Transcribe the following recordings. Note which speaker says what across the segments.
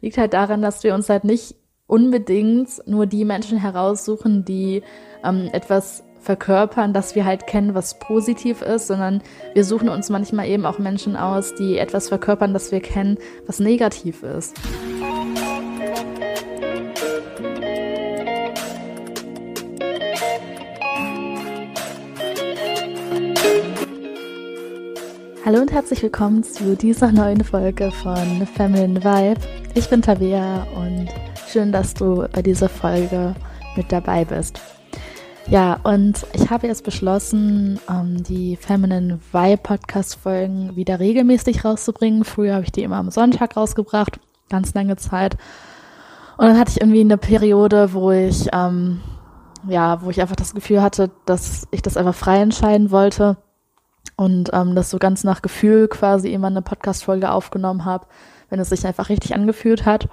Speaker 1: liegt halt daran, dass wir uns halt nicht unbedingt nur die Menschen heraussuchen, die ähm, etwas verkörpern, dass wir halt kennen, was positiv ist, sondern wir suchen uns manchmal eben auch Menschen aus, die etwas verkörpern, das wir kennen, was negativ ist. Hallo und herzlich willkommen zu dieser neuen Folge von Feminine Vibe. Ich bin Tabea und schön, dass du bei dieser Folge mit dabei bist. Ja, und ich habe jetzt beschlossen, ähm, die Feminine Vibe Podcast Folgen wieder regelmäßig rauszubringen. Früher habe ich die immer am Sonntag rausgebracht, ganz lange Zeit. Und dann hatte ich irgendwie eine Periode, wo ich, ähm, ja, wo ich einfach das Gefühl hatte, dass ich das einfach frei entscheiden wollte und ähm, das so ganz nach Gefühl quasi immer eine Podcast-Folge aufgenommen habe, wenn es sich einfach richtig angefühlt hat.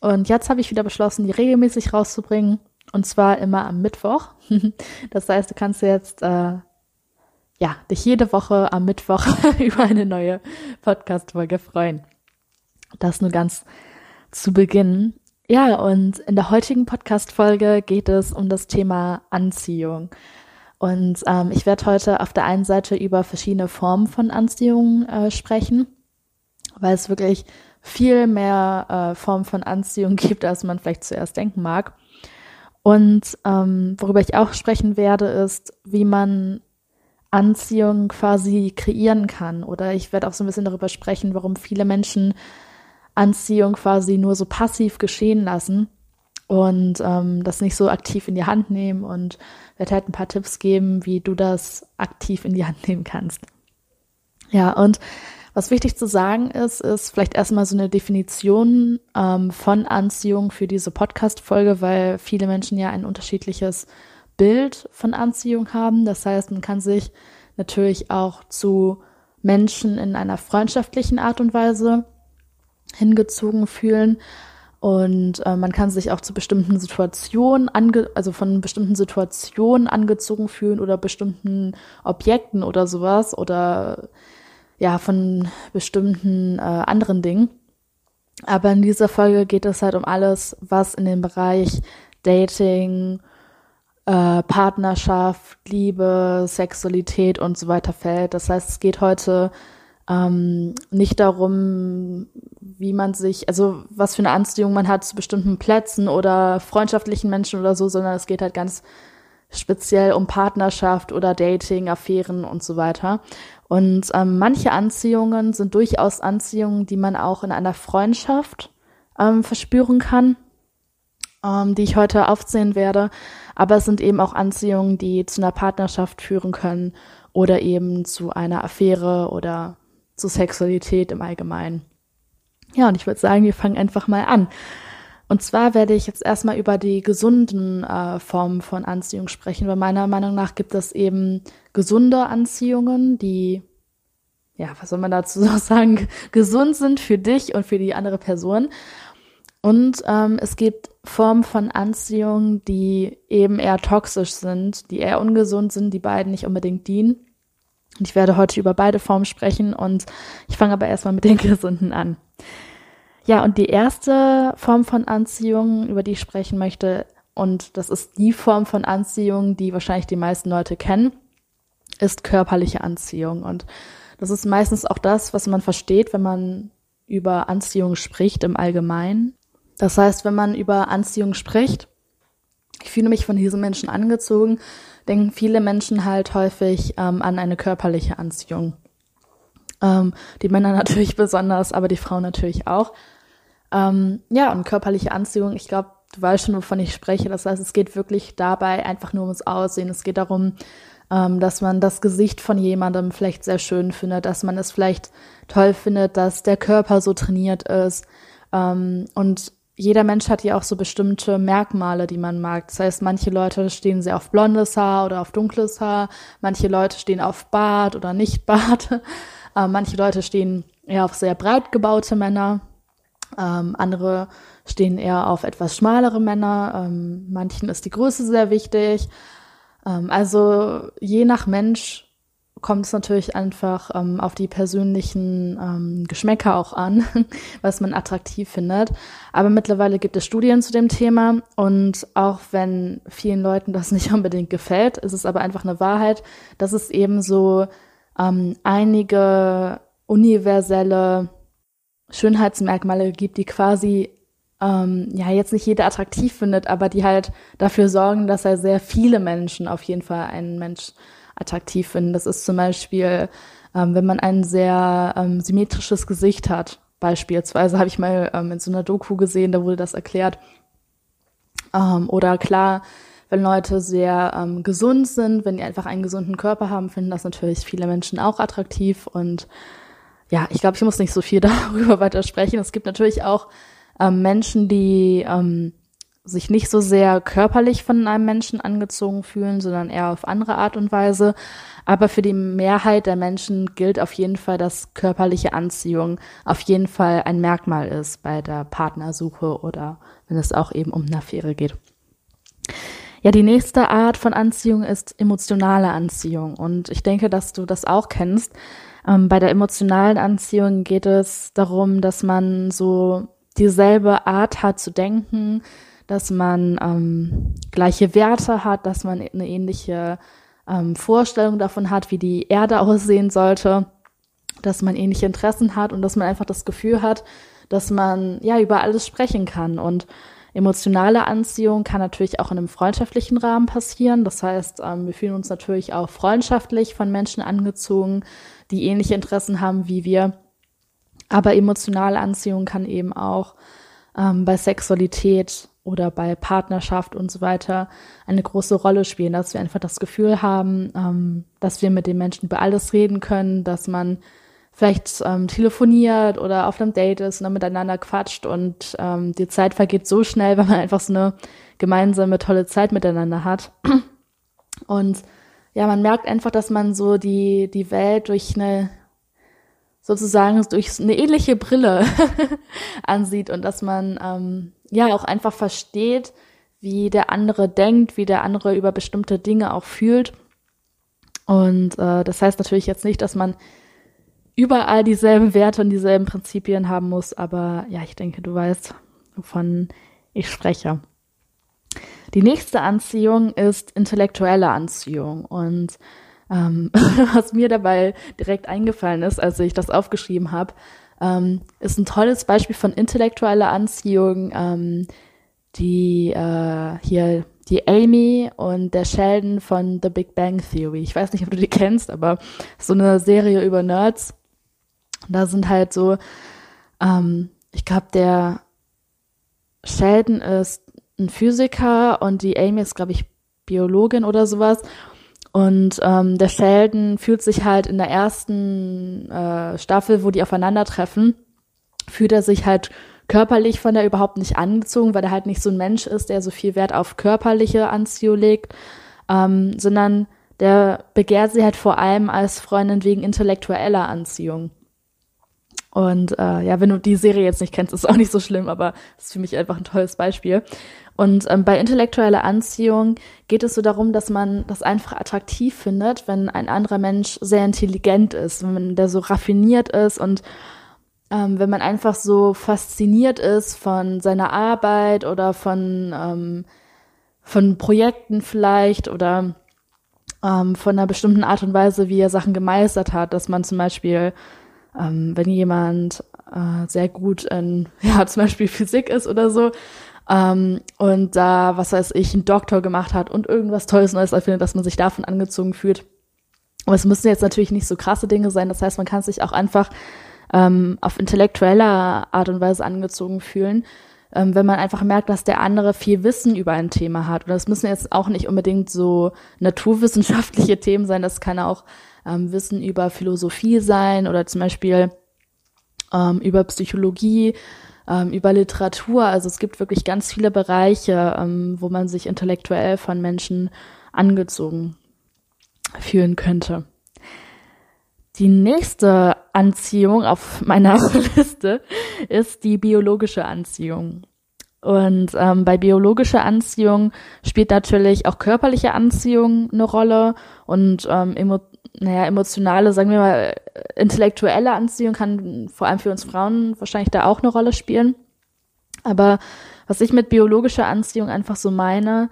Speaker 1: Und jetzt habe ich wieder beschlossen, die regelmäßig rauszubringen. Und zwar immer am Mittwoch. das heißt, du kannst jetzt äh, ja dich jede Woche am Mittwoch über eine neue Podcast-Folge freuen. Das nur ganz zu Beginn. Ja, und in der heutigen Podcast-Folge geht es um das Thema Anziehung. Und ähm, ich werde heute auf der einen Seite über verschiedene Formen von Anziehung äh, sprechen, weil es wirklich viel mehr äh, Formen von Anziehung gibt, als man vielleicht zuerst denken mag. Und ähm, worüber ich auch sprechen werde, ist, wie man Anziehung quasi kreieren kann. Oder ich werde auch so ein bisschen darüber sprechen, warum viele Menschen Anziehung quasi nur so passiv geschehen lassen und ähm, das nicht so aktiv in die Hand nehmen und werde halt ein paar Tipps geben, wie du das aktiv in die Hand nehmen kannst. Ja, und was wichtig zu sagen ist, ist vielleicht erstmal so eine Definition ähm, von Anziehung für diese Podcast-Folge, weil viele Menschen ja ein unterschiedliches Bild von Anziehung haben. Das heißt, man kann sich natürlich auch zu Menschen in einer freundschaftlichen Art und Weise hingezogen fühlen und äh, man kann sich auch zu bestimmten Situationen, ange also von bestimmten Situationen angezogen fühlen oder bestimmten Objekten oder sowas oder ja, von bestimmten äh, anderen Dingen. Aber in dieser Folge geht es halt um alles, was in den Bereich Dating, äh, Partnerschaft, Liebe, Sexualität und so weiter fällt. Das heißt, es geht heute ähm, nicht darum, wie man sich, also was für eine Anziehung man hat zu bestimmten Plätzen oder freundschaftlichen Menschen oder so, sondern es geht halt ganz speziell um Partnerschaft oder Dating, Affären und so weiter. Und ähm, manche Anziehungen sind durchaus Anziehungen, die man auch in einer Freundschaft ähm, verspüren kann, ähm, die ich heute aufzählen werde. Aber es sind eben auch Anziehungen, die zu einer Partnerschaft führen können oder eben zu einer Affäre oder zu Sexualität im Allgemeinen. Ja, und ich würde sagen, wir fangen einfach mal an. Und zwar werde ich jetzt erstmal über die gesunden äh, Formen von Anziehung sprechen, weil meiner Meinung nach gibt es eben gesunde Anziehungen, die, ja, was soll man dazu so sagen, gesund sind für dich und für die andere Person. Und ähm, es gibt Formen von Anziehung, die eben eher toxisch sind, die eher ungesund sind, die beiden nicht unbedingt dienen. Und ich werde heute über beide Formen sprechen und ich fange aber erstmal mit den gesunden an. Ja, und die erste Form von Anziehung, über die ich sprechen möchte, und das ist die Form von Anziehung, die wahrscheinlich die meisten Leute kennen, ist körperliche Anziehung. Und das ist meistens auch das, was man versteht, wenn man über Anziehung spricht im Allgemeinen. Das heißt, wenn man über Anziehung spricht, ich fühle mich von diesen Menschen angezogen, denken viele Menschen halt häufig ähm, an eine körperliche Anziehung. Ähm, die Männer natürlich besonders, aber die Frauen natürlich auch. Ähm, ja, und körperliche Anziehung, ich glaube, du weißt schon, wovon ich spreche. Das heißt, es geht wirklich dabei einfach nur ums Aussehen. Es geht darum, ähm, dass man das Gesicht von jemandem vielleicht sehr schön findet, dass man es vielleicht toll findet, dass der Körper so trainiert ist. Ähm, und jeder Mensch hat ja auch so bestimmte Merkmale, die man mag. Das heißt, manche Leute stehen sehr auf blondes Haar oder auf dunkles Haar, manche Leute stehen auf Bart oder nicht Bart, äh, manche Leute stehen eher auf sehr breit gebaute Männer, ähm, andere stehen eher auf etwas schmalere Männer, ähm, manchen ist die Größe sehr wichtig. Ähm, also je nach Mensch kommt es natürlich einfach ähm, auf die persönlichen ähm, Geschmäcker auch an, was man attraktiv findet. Aber mittlerweile gibt es Studien zu dem Thema und auch wenn vielen Leuten das nicht unbedingt gefällt, ist es aber einfach eine Wahrheit, dass es eben so ähm, einige universelle Schönheitsmerkmale gibt, die quasi ähm, ja jetzt nicht jeder attraktiv findet, aber die halt dafür sorgen, dass er sehr viele Menschen auf jeden Fall einen Mensch attraktiv finden. Das ist zum Beispiel, ähm, wenn man ein sehr ähm, symmetrisches Gesicht hat. Beispielsweise habe ich mal ähm, in so einer Doku gesehen, da wurde das erklärt. Ähm, oder klar, wenn Leute sehr ähm, gesund sind, wenn die einfach einen gesunden Körper haben, finden das natürlich viele Menschen auch attraktiv. Und ja, ich glaube, ich muss nicht so viel darüber weiter sprechen. Es gibt natürlich auch ähm, Menschen, die ähm, sich nicht so sehr körperlich von einem Menschen angezogen fühlen, sondern eher auf andere Art und Weise. Aber für die Mehrheit der Menschen gilt auf jeden Fall, dass körperliche Anziehung auf jeden Fall ein Merkmal ist bei der Partnersuche oder wenn es auch eben um eine Affäre geht. Ja, die nächste Art von Anziehung ist emotionale Anziehung. Und ich denke, dass du das auch kennst. Ähm, bei der emotionalen Anziehung geht es darum, dass man so dieselbe Art hat zu denken, dass man ähm, gleiche Werte hat, dass man eine ähnliche ähm, Vorstellung davon hat, wie die Erde aussehen sollte, dass man ähnliche Interessen hat und dass man einfach das Gefühl hat, dass man ja über alles sprechen kann. Und emotionale Anziehung kann natürlich auch in einem freundschaftlichen Rahmen passieren. Das heißt, ähm, wir fühlen uns natürlich auch freundschaftlich von Menschen angezogen, die ähnliche Interessen haben wie wir. Aber emotionale Anziehung kann eben auch ähm, bei Sexualität oder bei Partnerschaft und so weiter eine große Rolle spielen, dass wir einfach das Gefühl haben, ähm, dass wir mit den Menschen über alles reden können, dass man vielleicht ähm, telefoniert oder auf einem Date ist und dann miteinander quatscht und ähm, die Zeit vergeht so schnell, weil man einfach so eine gemeinsame tolle Zeit miteinander hat. Und ja, man merkt einfach, dass man so die, die Welt durch eine sozusagen durch eine ähnliche Brille ansieht und dass man ähm, ja auch einfach versteht, wie der andere denkt, wie der andere über bestimmte Dinge auch fühlt. Und äh, das heißt natürlich jetzt nicht, dass man überall dieselben Werte und dieselben Prinzipien haben muss, aber ja, ich denke, du weißt, wovon ich spreche. Die nächste Anziehung ist intellektuelle Anziehung und ähm, was mir dabei direkt eingefallen ist, als ich das aufgeschrieben habe, ähm, ist ein tolles Beispiel von intellektueller Anziehung, ähm, die äh, hier die Amy und der Sheldon von The Big Bang Theory. Ich weiß nicht, ob du die kennst, aber so eine Serie über Nerds. Da sind halt so, ähm, ich glaube, der Sheldon ist ein Physiker und die Amy ist, glaube ich, Biologin oder sowas. Und ähm, der Sheldon fühlt sich halt in der ersten äh, Staffel, wo die aufeinandertreffen, fühlt er sich halt körperlich von der überhaupt nicht angezogen, weil er halt nicht so ein Mensch ist, der so viel Wert auf körperliche Anziehung legt, ähm, sondern der begehrt sie halt vor allem als Freundin wegen intellektueller Anziehung. Und äh, ja, wenn du die Serie jetzt nicht kennst, ist auch nicht so schlimm, aber das ist für mich einfach ein tolles Beispiel. Und ähm, bei intellektueller Anziehung geht es so darum, dass man das einfach attraktiv findet, wenn ein anderer Mensch sehr intelligent ist, wenn der so raffiniert ist und ähm, wenn man einfach so fasziniert ist von seiner Arbeit oder von, ähm, von Projekten vielleicht oder ähm, von einer bestimmten Art und Weise, wie er Sachen gemeistert hat, dass man zum Beispiel, ähm, wenn jemand äh, sehr gut in, ja, zum Beispiel Physik ist oder so, ähm, und da, was weiß ich, ein Doktor gemacht hat und irgendwas Tolles Neues erfindet, dass man sich davon angezogen fühlt. Aber es müssen jetzt natürlich nicht so krasse Dinge sein. Das heißt, man kann sich auch einfach ähm, auf intellektueller Art und Weise angezogen fühlen, ähm, wenn man einfach merkt, dass der andere viel Wissen über ein Thema hat. Und das müssen jetzt auch nicht unbedingt so naturwissenschaftliche Themen sein. Das kann auch ähm, Wissen über Philosophie sein oder zum Beispiel ähm, über Psychologie ähm, über Literatur. Also es gibt wirklich ganz viele Bereiche, ähm, wo man sich intellektuell von Menschen angezogen fühlen könnte. Die nächste Anziehung auf meiner Liste ist die biologische Anziehung. Und ähm, bei biologischer Anziehung spielt natürlich auch körperliche Anziehung eine Rolle und ähm, emo naja, emotionale, sagen wir mal, intellektuelle Anziehung kann vor allem für uns Frauen wahrscheinlich da auch eine Rolle spielen. Aber was ich mit biologischer Anziehung einfach so meine,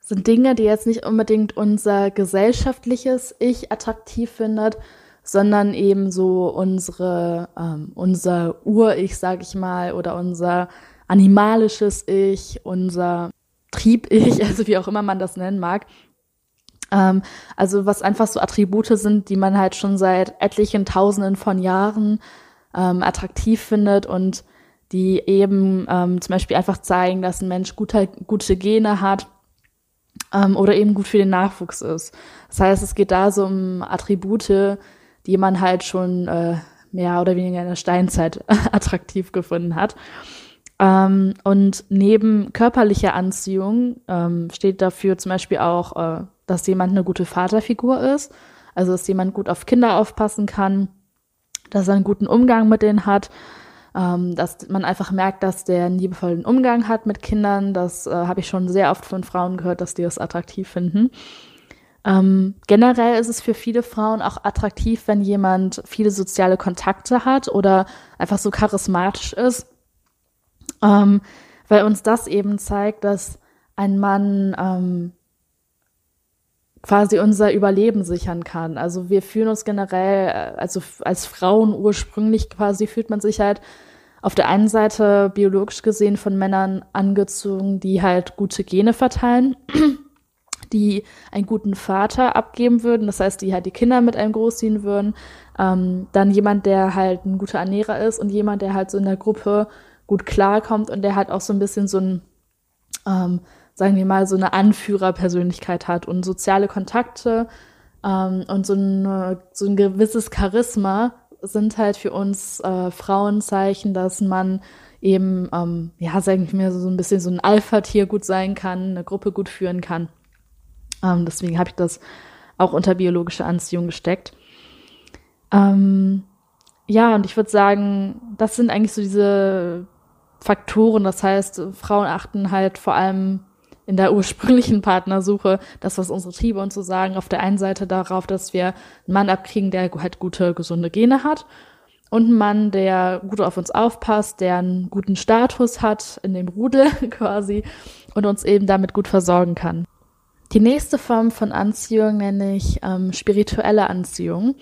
Speaker 1: sind Dinge, die jetzt nicht unbedingt unser gesellschaftliches Ich attraktiv findet, sondern eben so unsere, ähm, unser Ur-Ich, sag ich mal, oder unser animalisches Ich, unser Trieb-Ich, also wie auch immer man das nennen mag. Ähm, also was einfach so Attribute sind, die man halt schon seit etlichen Tausenden von Jahren ähm, attraktiv findet und die eben ähm, zum Beispiel einfach zeigen, dass ein Mensch guter, gute Gene hat ähm, oder eben gut für den Nachwuchs ist. Das heißt, es geht da so um Attribute, die man halt schon äh, mehr oder weniger in der Steinzeit attraktiv gefunden hat. Ähm, und neben körperlicher Anziehung ähm, steht dafür zum Beispiel auch, äh, dass jemand eine gute Vaterfigur ist, also dass jemand gut auf Kinder aufpassen kann, dass er einen guten Umgang mit denen hat, ähm, dass man einfach merkt, dass der einen liebevollen Umgang hat mit Kindern. Das äh, habe ich schon sehr oft von Frauen gehört, dass die das attraktiv finden. Ähm, generell ist es für viele Frauen auch attraktiv, wenn jemand viele soziale Kontakte hat oder einfach so charismatisch ist ähm, weil uns das eben zeigt, dass ein Mann ähm, quasi unser Überleben sichern kann. Also wir fühlen uns generell, äh, also als Frauen ursprünglich quasi fühlt man sich halt auf der einen Seite biologisch gesehen von Männern angezogen, die halt gute Gene verteilen, die einen guten Vater abgeben würden, das heißt, die halt die Kinder mit einem großziehen würden. Ähm, dann jemand, der halt ein guter Ernährer ist und jemand, der halt so in der Gruppe gut klarkommt und der halt auch so ein bisschen so ein, ähm, sagen wir mal, so eine Anführerpersönlichkeit hat und soziale Kontakte ähm, und so, eine, so ein gewisses Charisma sind halt für uns äh, Frauenzeichen, dass man eben, ähm, ja, sagen wir so ein bisschen so ein Alpha-Tier gut sein kann, eine Gruppe gut führen kann. Ähm, deswegen habe ich das auch unter biologische Anziehung gesteckt. Ähm, ja, und ich würde sagen, das sind eigentlich so diese Faktoren. Das heißt, Frauen achten halt vor allem in der ursprünglichen Partnersuche, das, was unsere Triebe uns so sagen, auf der einen Seite darauf, dass wir einen Mann abkriegen, der halt gute, gesunde Gene hat und einen Mann, der gut auf uns aufpasst, der einen guten Status hat in dem Rudel quasi und uns eben damit gut versorgen kann. Die nächste Form von Anziehung nenne ich ähm, spirituelle Anziehung.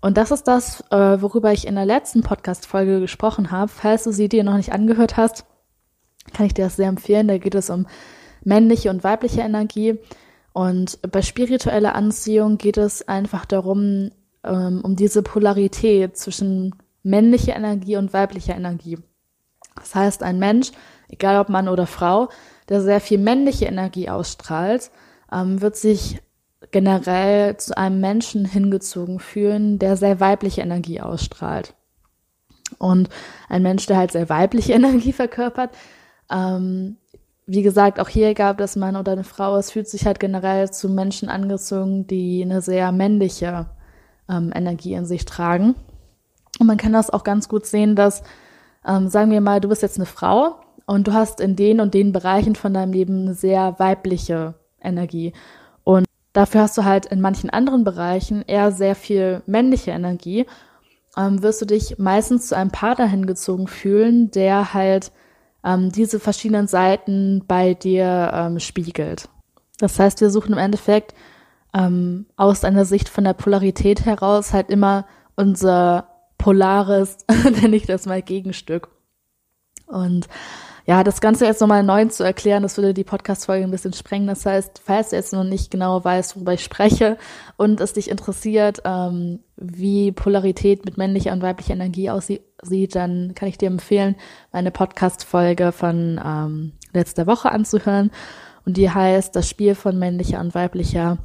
Speaker 1: Und das ist das, äh, worüber ich in der letzten Podcast-Folge gesprochen habe. Falls du sie dir noch nicht angehört hast, kann ich dir das sehr empfehlen. Da geht es um männliche und weibliche Energie. Und bei spiritueller Anziehung geht es einfach darum, ähm, um diese Polarität zwischen männlicher Energie und weiblicher Energie. Das heißt, ein Mensch, egal ob Mann oder Frau, der sehr viel männliche Energie ausstrahlt, ähm, wird sich generell zu einem Menschen hingezogen fühlen, der sehr weibliche Energie ausstrahlt. Und ein Mensch, der halt sehr weibliche Energie verkörpert, ähm, wie gesagt, auch hier gab es Mann oder eine Frau, es fühlt sich halt generell zu Menschen angezogen, die eine sehr männliche ähm, Energie in sich tragen. Und man kann das auch ganz gut sehen, dass, ähm, sagen wir mal, du bist jetzt eine Frau und du hast in den und den Bereichen von deinem Leben eine sehr weibliche Energie. Dafür hast du halt in manchen anderen Bereichen eher sehr viel männliche Energie. Ähm, wirst du dich meistens zu einem Partner hingezogen fühlen, der halt ähm, diese verschiedenen Seiten bei dir ähm, spiegelt. Das heißt, wir suchen im Endeffekt ähm, aus einer Sicht von der Polarität heraus halt immer unser polares, nenne ich das mal, Gegenstück. Und ja, das Ganze jetzt nochmal neu zu erklären, das würde die Podcast-Folge ein bisschen sprengen. Das heißt, falls du jetzt noch nicht genau weißt, worüber ich spreche und es dich interessiert, ähm, wie Polarität mit männlicher und weiblicher Energie aussieht, dann kann ich dir empfehlen, meine Podcast-Folge von ähm, letzter Woche anzuhören. Und die heißt Das Spiel von männlicher und weiblicher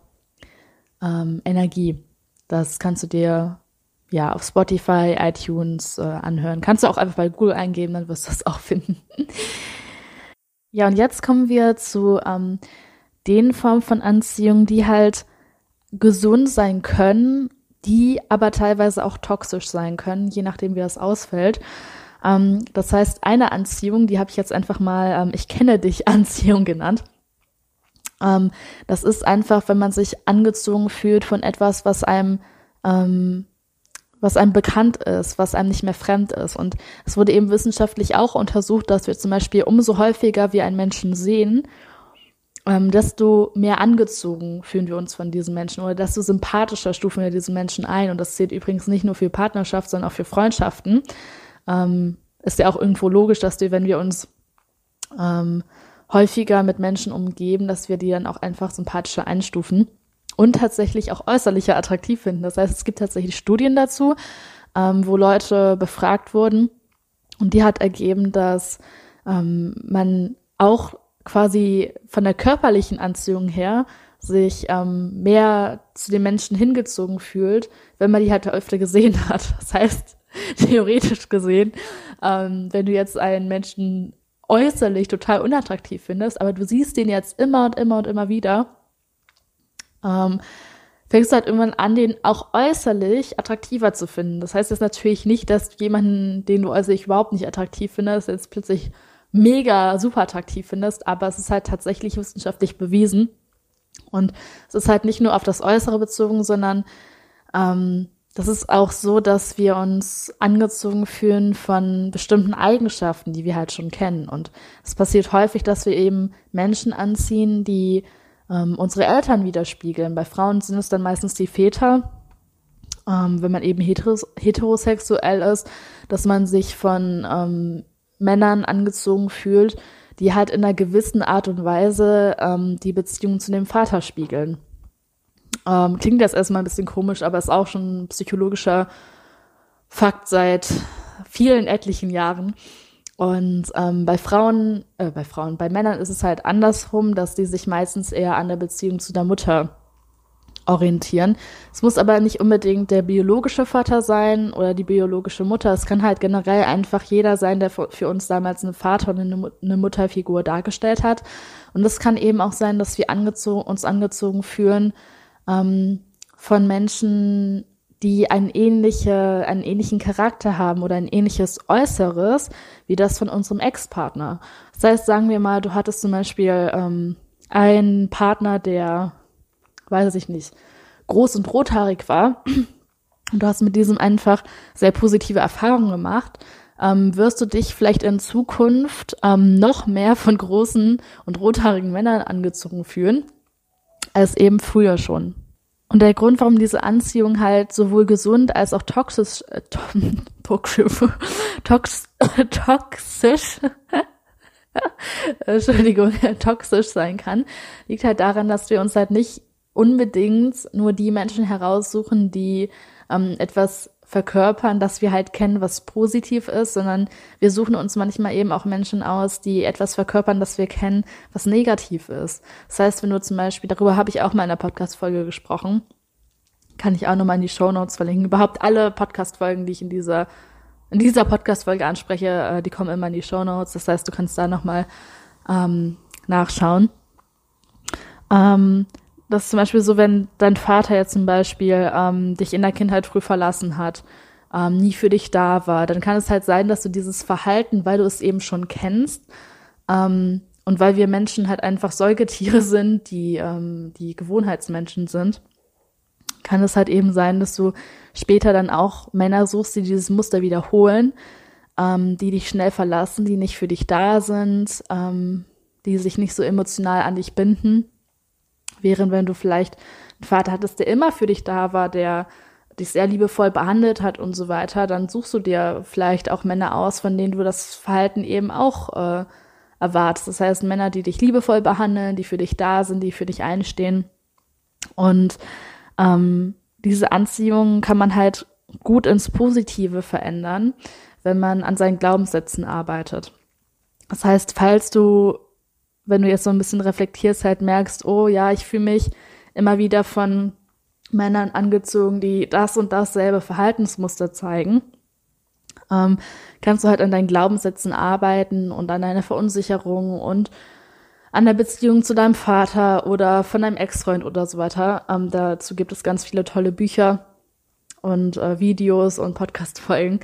Speaker 1: ähm, Energie. Das kannst du dir ja, auf Spotify, iTunes äh, anhören. Kannst du auch einfach bei Google eingeben, dann wirst du das auch finden. ja, und jetzt kommen wir zu ähm, den Formen von Anziehung, die halt gesund sein können, die aber teilweise auch toxisch sein können, je nachdem, wie das ausfällt. Ähm, das heißt, eine Anziehung, die habe ich jetzt einfach mal, ähm, ich kenne dich Anziehung genannt. Ähm, das ist einfach, wenn man sich angezogen fühlt von etwas, was einem ähm, was einem bekannt ist, was einem nicht mehr fremd ist. Und es wurde eben wissenschaftlich auch untersucht, dass wir zum Beispiel umso häufiger wir einen Menschen sehen, ähm, desto mehr angezogen fühlen wir uns von diesen Menschen oder desto sympathischer stufen wir diesen Menschen ein. Und das zählt übrigens nicht nur für Partnerschaft, sondern auch für Freundschaften. Ähm, ist ja auch irgendwo logisch, dass wir, wenn wir uns ähm, häufiger mit Menschen umgeben, dass wir die dann auch einfach sympathischer einstufen und tatsächlich auch äußerlicher attraktiv finden. Das heißt, es gibt tatsächlich Studien dazu, ähm, wo Leute befragt wurden und die hat ergeben, dass ähm, man auch quasi von der körperlichen Anziehung her sich ähm, mehr zu den Menschen hingezogen fühlt, wenn man die halt öfter gesehen hat. Das heißt, theoretisch gesehen, ähm, wenn du jetzt einen Menschen äußerlich total unattraktiv findest, aber du siehst den jetzt immer und immer und immer wieder, ähm, fängst du halt irgendwann an, den auch äußerlich attraktiver zu finden. Das heißt jetzt natürlich nicht, dass jemanden, den du äußerlich überhaupt nicht attraktiv findest, jetzt plötzlich mega super attraktiv findest, aber es ist halt tatsächlich wissenschaftlich bewiesen. Und es ist halt nicht nur auf das Äußere bezogen, sondern ähm, das ist auch so, dass wir uns angezogen fühlen von bestimmten Eigenschaften, die wir halt schon kennen. Und es passiert häufig, dass wir eben Menschen anziehen, die ähm, unsere Eltern widerspiegeln. Bei Frauen sind es dann meistens die Väter, ähm, wenn man eben heteros heterosexuell ist, dass man sich von ähm, Männern angezogen fühlt, die halt in einer gewissen Art und Weise ähm, die Beziehung zu dem Vater spiegeln. Ähm, klingt jetzt erstmal ein bisschen komisch, aber ist auch schon ein psychologischer Fakt seit vielen etlichen Jahren. Und ähm, bei Frauen, äh, bei Frauen, bei Männern ist es halt andersrum, dass die sich meistens eher an der Beziehung zu der Mutter orientieren. Es muss aber nicht unbedingt der biologische Vater sein oder die biologische Mutter. Es kann halt generell einfach jeder sein, der für uns damals einen Vater und eine Mutterfigur dargestellt hat. Und es kann eben auch sein, dass wir angezogen, uns angezogen fühlen ähm, von Menschen, die einen, ähnliche, einen ähnlichen Charakter haben oder ein ähnliches Äußeres wie das von unserem Ex-Partner. Das heißt, sagen wir mal, du hattest zum Beispiel ähm, einen Partner, der, weiß ich nicht, groß und rothaarig war und du hast mit diesem einfach sehr positive Erfahrungen gemacht, ähm, wirst du dich vielleicht in Zukunft ähm, noch mehr von großen und rothaarigen Männern angezogen fühlen, als eben früher schon. Und der Grund, warum diese Anziehung halt sowohl gesund als auch toxisch, äh, to tox, toxisch, Entschuldigung, toxisch sein kann, liegt halt daran, dass wir uns halt nicht unbedingt nur die Menschen heraussuchen, die ähm, etwas verkörpern, dass wir halt kennen, was positiv ist, sondern wir suchen uns manchmal eben auch Menschen aus, die etwas verkörpern, das wir kennen, was negativ ist. Das heißt, wenn du zum Beispiel, darüber habe ich auch mal in der Podcast-Folge gesprochen, kann ich auch nochmal in die Show Notes verlinken. Überhaupt alle Podcast-Folgen, die ich in dieser, in dieser Podcast-Folge anspreche, äh, die kommen immer in die Show Notes. Das heißt, du kannst da nochmal ähm, nachschauen. Ähm, das ist zum Beispiel so, wenn dein Vater jetzt zum Beispiel ähm, dich in der Kindheit früh verlassen hat, ähm, nie für dich da war, dann kann es halt sein, dass du dieses Verhalten, weil du es eben schon kennst, ähm, und weil wir Menschen halt einfach Säugetiere sind, die, ähm, die Gewohnheitsmenschen sind, kann es halt eben sein, dass du später dann auch Männer suchst, die dieses Muster wiederholen, ähm, die dich schnell verlassen, die nicht für dich da sind, ähm, die sich nicht so emotional an dich binden. Während wenn du vielleicht einen Vater hattest, der immer für dich da war, der dich sehr liebevoll behandelt hat und so weiter, dann suchst du dir vielleicht auch Männer aus, von denen du das Verhalten eben auch äh, erwartest. Das heißt, Männer, die dich liebevoll behandeln, die für dich da sind, die für dich einstehen. Und ähm, diese Anziehung kann man halt gut ins Positive verändern, wenn man an seinen Glaubenssätzen arbeitet. Das heißt, falls du wenn du jetzt so ein bisschen reflektierst, halt merkst, oh ja, ich fühle mich immer wieder von Männern angezogen, die das und dasselbe Verhaltensmuster zeigen, ähm, kannst du halt an deinen Glaubenssätzen arbeiten und an deiner Verunsicherung und an der Beziehung zu deinem Vater oder von deinem Ex-Freund oder so weiter. Ähm, dazu gibt es ganz viele tolle Bücher und äh, Videos und Podcast-Folgen.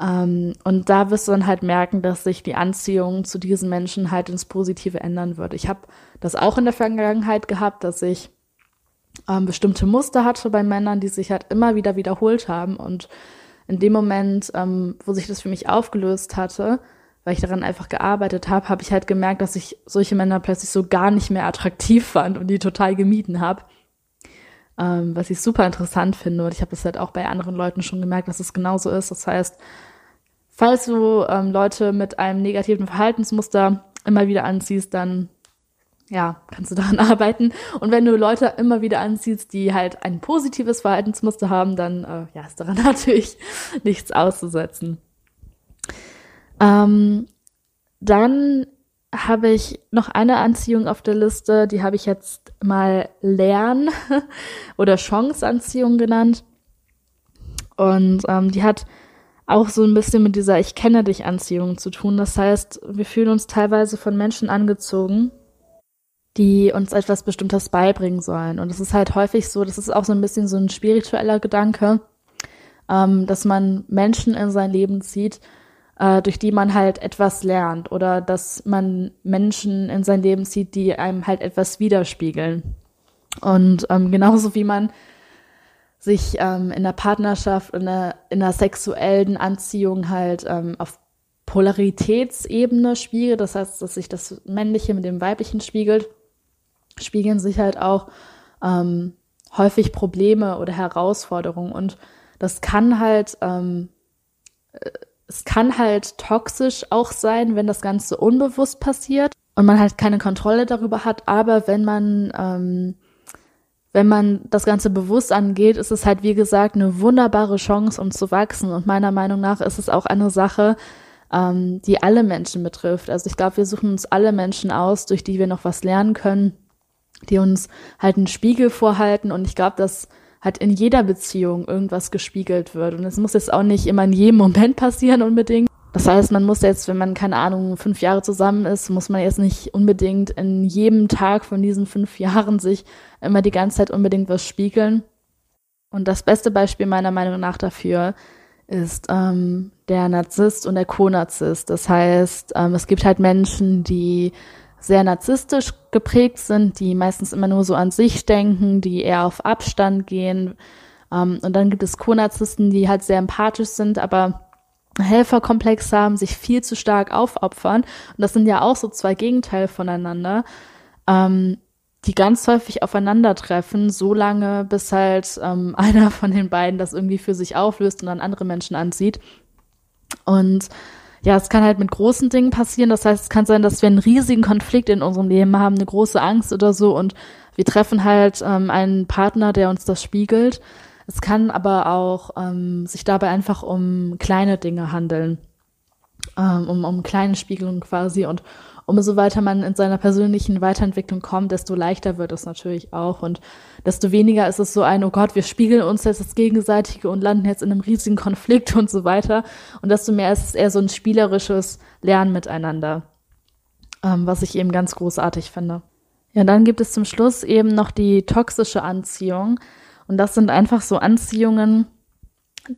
Speaker 1: Ähm, und da wirst du dann halt merken, dass sich die Anziehung zu diesen Menschen halt ins Positive ändern wird. Ich habe das auch in der Vergangenheit gehabt, dass ich ähm, bestimmte Muster hatte bei Männern, die sich halt immer wieder wiederholt haben. Und in dem Moment, ähm, wo sich das für mich aufgelöst hatte, weil ich daran einfach gearbeitet habe, habe ich halt gemerkt, dass ich solche Männer plötzlich so gar nicht mehr attraktiv fand und die total gemieden habe. Ähm, was ich super interessant finde. Und ich habe das halt auch bei anderen Leuten schon gemerkt, dass es genauso ist. Das heißt, falls du ähm, Leute mit einem negativen Verhaltensmuster immer wieder anziehst, dann ja, kannst du daran arbeiten. Und wenn du Leute immer wieder anziehst, die halt ein positives Verhaltensmuster haben, dann äh, ja, ist daran natürlich nichts auszusetzen. Ähm, dann habe ich noch eine Anziehung auf der Liste, die habe ich jetzt mal Lern- oder Chanceanziehung genannt. Und ähm, die hat auch so ein bisschen mit dieser Ich kenne dich Anziehung zu tun. Das heißt, wir fühlen uns teilweise von Menschen angezogen, die uns etwas Bestimmtes beibringen sollen. Und es ist halt häufig so, das ist auch so ein bisschen so ein spiritueller Gedanke, ähm, dass man Menschen in sein Leben zieht, äh, durch die man halt etwas lernt oder dass man Menschen in sein Leben zieht, die einem halt etwas widerspiegeln. Und ähm, genauso wie man sich ähm, in der Partnerschaft, in der, in der sexuellen Anziehung halt ähm, auf Polaritätsebene spiegelt, das heißt, dass sich das Männliche mit dem Weiblichen spiegelt, spiegeln sich halt auch ähm, häufig Probleme oder Herausforderungen und das kann halt ähm, äh, es kann halt toxisch auch sein, wenn das Ganze unbewusst passiert und man halt keine Kontrolle darüber hat. Aber wenn man ähm, wenn man das Ganze bewusst angeht, ist es halt, wie gesagt, eine wunderbare Chance, um zu wachsen. Und meiner Meinung nach ist es auch eine Sache, ähm, die alle Menschen betrifft. Also ich glaube, wir suchen uns alle Menschen aus, durch die wir noch was lernen können, die uns halt einen Spiegel vorhalten. Und ich glaube, dass halt in jeder Beziehung irgendwas gespiegelt wird. Und es muss jetzt auch nicht immer in jedem Moment passieren unbedingt. Das heißt, man muss jetzt, wenn man, keine Ahnung, fünf Jahre zusammen ist, muss man jetzt nicht unbedingt in jedem Tag von diesen fünf Jahren sich immer die ganze Zeit unbedingt was spiegeln. Und das beste Beispiel meiner Meinung nach dafür ist ähm, der Narzisst und der Co-Narzisst. Das heißt, ähm, es gibt halt Menschen, die sehr narzisstisch geprägt sind, die meistens immer nur so an sich denken, die eher auf Abstand gehen. Ähm, und dann gibt es Co-Narzissten, die halt sehr empathisch sind, aber Helferkomplex haben, sich viel zu stark aufopfern. Und das sind ja auch so zwei Gegenteile voneinander, ähm, die ganz häufig aufeinandertreffen, so lange, bis halt ähm, einer von den beiden das irgendwie für sich auflöst und dann andere Menschen anzieht. Und ja, es kann halt mit großen Dingen passieren. Das heißt, es kann sein, dass wir einen riesigen Konflikt in unserem Leben haben, eine große Angst oder so und wir treffen halt ähm, einen Partner, der uns das spiegelt. Es kann aber auch ähm, sich dabei einfach um kleine Dinge handeln, ähm, um, um kleine Spiegelungen quasi. Und umso weiter man in seiner persönlichen Weiterentwicklung kommt, desto leichter wird es natürlich auch. Und desto weniger ist es so ein, oh Gott, wir spiegeln uns jetzt das Gegenseitige und landen jetzt in einem riesigen Konflikt und so weiter. Und desto mehr ist es eher so ein spielerisches Lernen miteinander, ähm, was ich eben ganz großartig finde. Ja, dann gibt es zum Schluss eben noch die toxische Anziehung. Und das sind einfach so Anziehungen,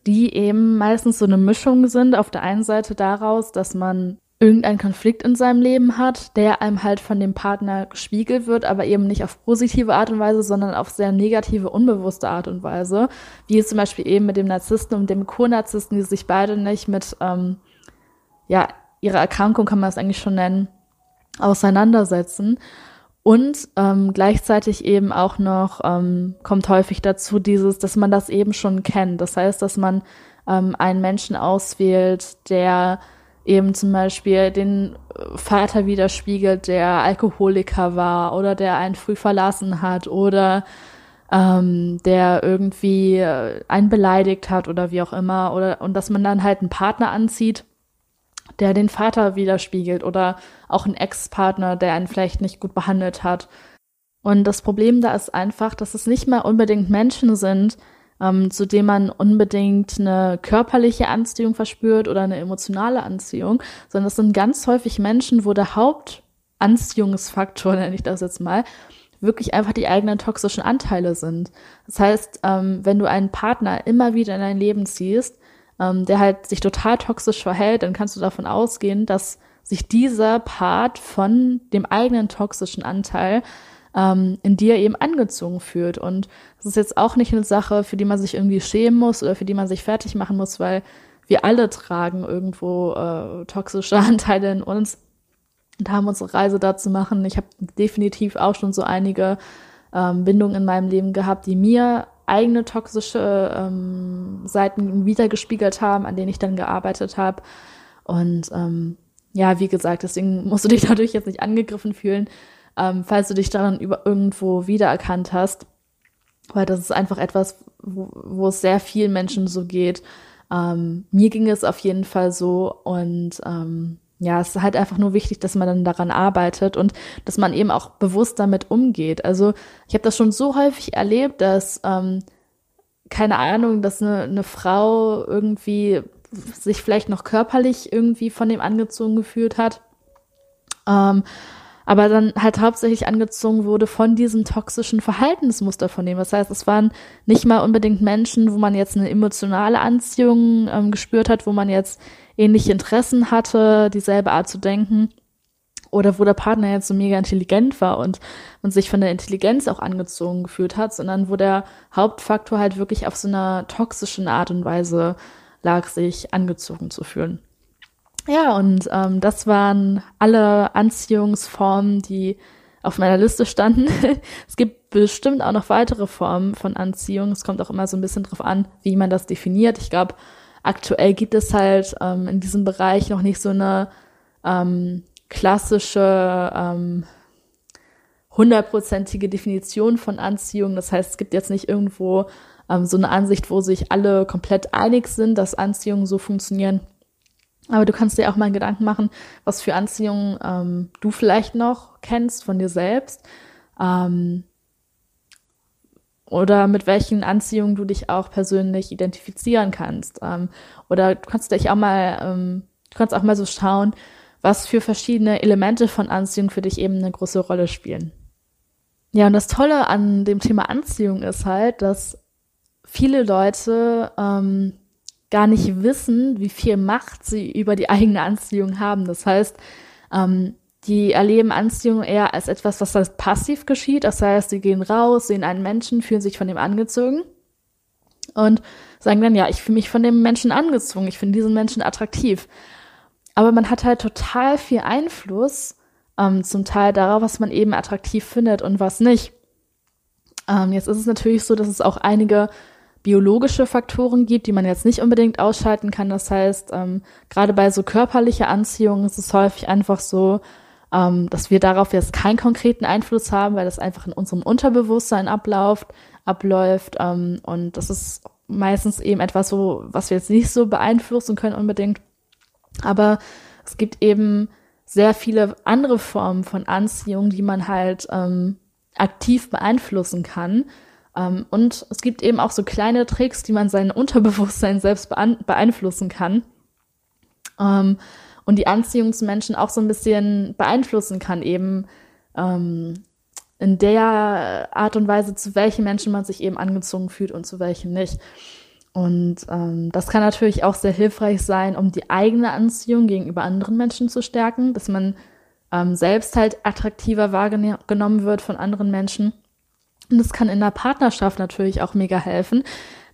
Speaker 1: die eben meistens so eine Mischung sind. Auf der einen Seite daraus, dass man irgendeinen Konflikt in seinem Leben hat, der einem halt von dem Partner gespiegelt wird, aber eben nicht auf positive Art und Weise, sondern auf sehr negative, unbewusste Art und Weise. Wie es zum Beispiel eben mit dem Narzissten und dem Co-Narzissten, die sich beide nicht mit, ähm, ja, ihrer Erkrankung kann man es eigentlich schon nennen, auseinandersetzen. Und ähm, gleichzeitig eben auch noch ähm, kommt häufig dazu dieses, dass man das eben schon kennt. Das heißt, dass man ähm, einen Menschen auswählt, der eben zum Beispiel den Vater widerspiegelt, der Alkoholiker war oder der einen früh verlassen hat oder ähm, der irgendwie äh, einen beleidigt hat oder wie auch immer oder und dass man dann halt einen Partner anzieht, der den Vater widerspiegelt oder auch ein Ex-Partner, der einen vielleicht nicht gut behandelt hat. Und das Problem da ist einfach, dass es nicht mal unbedingt Menschen sind, ähm, zu dem man unbedingt eine körperliche Anziehung verspürt oder eine emotionale Anziehung, sondern es sind ganz häufig Menschen, wo der Hauptanziehungsfaktor, nenne ich das jetzt mal, wirklich einfach die eigenen toxischen Anteile sind. Das heißt, ähm, wenn du einen Partner immer wieder in dein Leben ziehst, ähm, der halt sich total toxisch verhält, dann kannst du davon ausgehen, dass sich dieser Part von dem eigenen toxischen Anteil ähm, in dir eben angezogen fühlt. Und das ist jetzt auch nicht eine Sache, für die man sich irgendwie schämen muss oder für die man sich fertig machen muss, weil wir alle tragen irgendwo äh, toxische Anteile in uns und haben unsere Reise dazu machen. Ich habe definitiv auch schon so einige ähm, Bindungen in meinem Leben gehabt, die mir eigene toxische ähm, Seiten wiedergespiegelt haben, an denen ich dann gearbeitet habe. Und ähm, ja, wie gesagt, deswegen musst du dich dadurch jetzt nicht angegriffen fühlen, ähm, falls du dich daran über irgendwo wiedererkannt hast. Weil das ist einfach etwas, wo, wo es sehr vielen Menschen so geht. Ähm, mir ging es auf jeden Fall so und ähm, ja, es ist halt einfach nur wichtig, dass man dann daran arbeitet und dass man eben auch bewusst damit umgeht. Also ich habe das schon so häufig erlebt, dass ähm, keine Ahnung, dass eine, eine Frau irgendwie sich vielleicht noch körperlich irgendwie von dem angezogen gefühlt hat. Ähm, aber dann halt hauptsächlich angezogen wurde von diesem toxischen Verhaltensmuster von dem. Das heißt, es waren nicht mal unbedingt Menschen, wo man jetzt eine emotionale Anziehung ähm, gespürt hat, wo man jetzt ähnliche Interessen hatte, dieselbe Art zu denken. Oder wo der Partner jetzt so mega intelligent war und, und sich von der Intelligenz auch angezogen gefühlt hat, sondern wo der Hauptfaktor halt wirklich auf so einer toxischen Art und Weise lag, sich angezogen zu fühlen. Ja, und ähm, das waren alle Anziehungsformen, die auf meiner Liste standen. es gibt bestimmt auch noch weitere Formen von Anziehung. Es kommt auch immer so ein bisschen drauf an, wie man das definiert. Ich glaube, aktuell gibt es halt ähm, in diesem Bereich noch nicht so eine ähm, klassische ähm, hundertprozentige Definition von Anziehung. Das heißt, es gibt jetzt nicht irgendwo ähm, so eine Ansicht, wo sich alle komplett einig sind, dass Anziehungen so funktionieren. Aber du kannst dir auch mal Gedanken machen, was für Anziehungen ähm, du vielleicht noch kennst von dir selbst. Ähm, oder mit welchen Anziehungen du dich auch persönlich identifizieren kannst. Ähm, oder du kannst dich auch mal, ähm, du kannst auch mal so schauen, was für verschiedene Elemente von Anziehung für dich eben eine große Rolle spielen. Ja, und das Tolle an dem Thema Anziehung ist halt, dass viele Leute ähm, gar nicht wissen, wie viel Macht sie über die eigene Anziehung haben. Das heißt, ähm, die erleben Anziehung eher als etwas, was dann passiv geschieht. Das heißt, sie gehen raus, sehen einen Menschen, fühlen sich von dem angezogen und sagen dann, ja, ich fühle mich von dem Menschen angezogen, ich finde diesen Menschen attraktiv. Aber man hat halt total viel Einfluss ähm, zum Teil darauf, was man eben attraktiv findet und was nicht. Ähm, jetzt ist es natürlich so, dass es auch einige biologische Faktoren gibt, die man jetzt nicht unbedingt ausschalten kann. Das heißt, ähm, gerade bei so körperlicher Anziehung ist es häufig einfach so, ähm, dass wir darauf jetzt keinen konkreten Einfluss haben, weil das einfach in unserem Unterbewusstsein abläuft, abläuft. Ähm, und das ist meistens eben etwas, so, was wir jetzt nicht so beeinflussen können unbedingt. Aber es gibt eben sehr viele andere Formen von Anziehung, die man halt ähm, aktiv beeinflussen kann. Ähm, und es gibt eben auch so kleine Tricks, die man sein Unterbewusstsein selbst beeinflussen kann. Ähm, und die Anziehung zu Menschen auch so ein bisschen beeinflussen kann, eben ähm, in der Art und Weise, zu welchen Menschen man sich eben angezogen fühlt und zu welchen nicht. Und ähm, das kann natürlich auch sehr hilfreich sein, um die eigene Anziehung gegenüber anderen Menschen zu stärken, dass man ähm, selbst halt attraktiver wahrgenommen wird von anderen Menschen. Und das kann in der Partnerschaft natürlich auch mega helfen,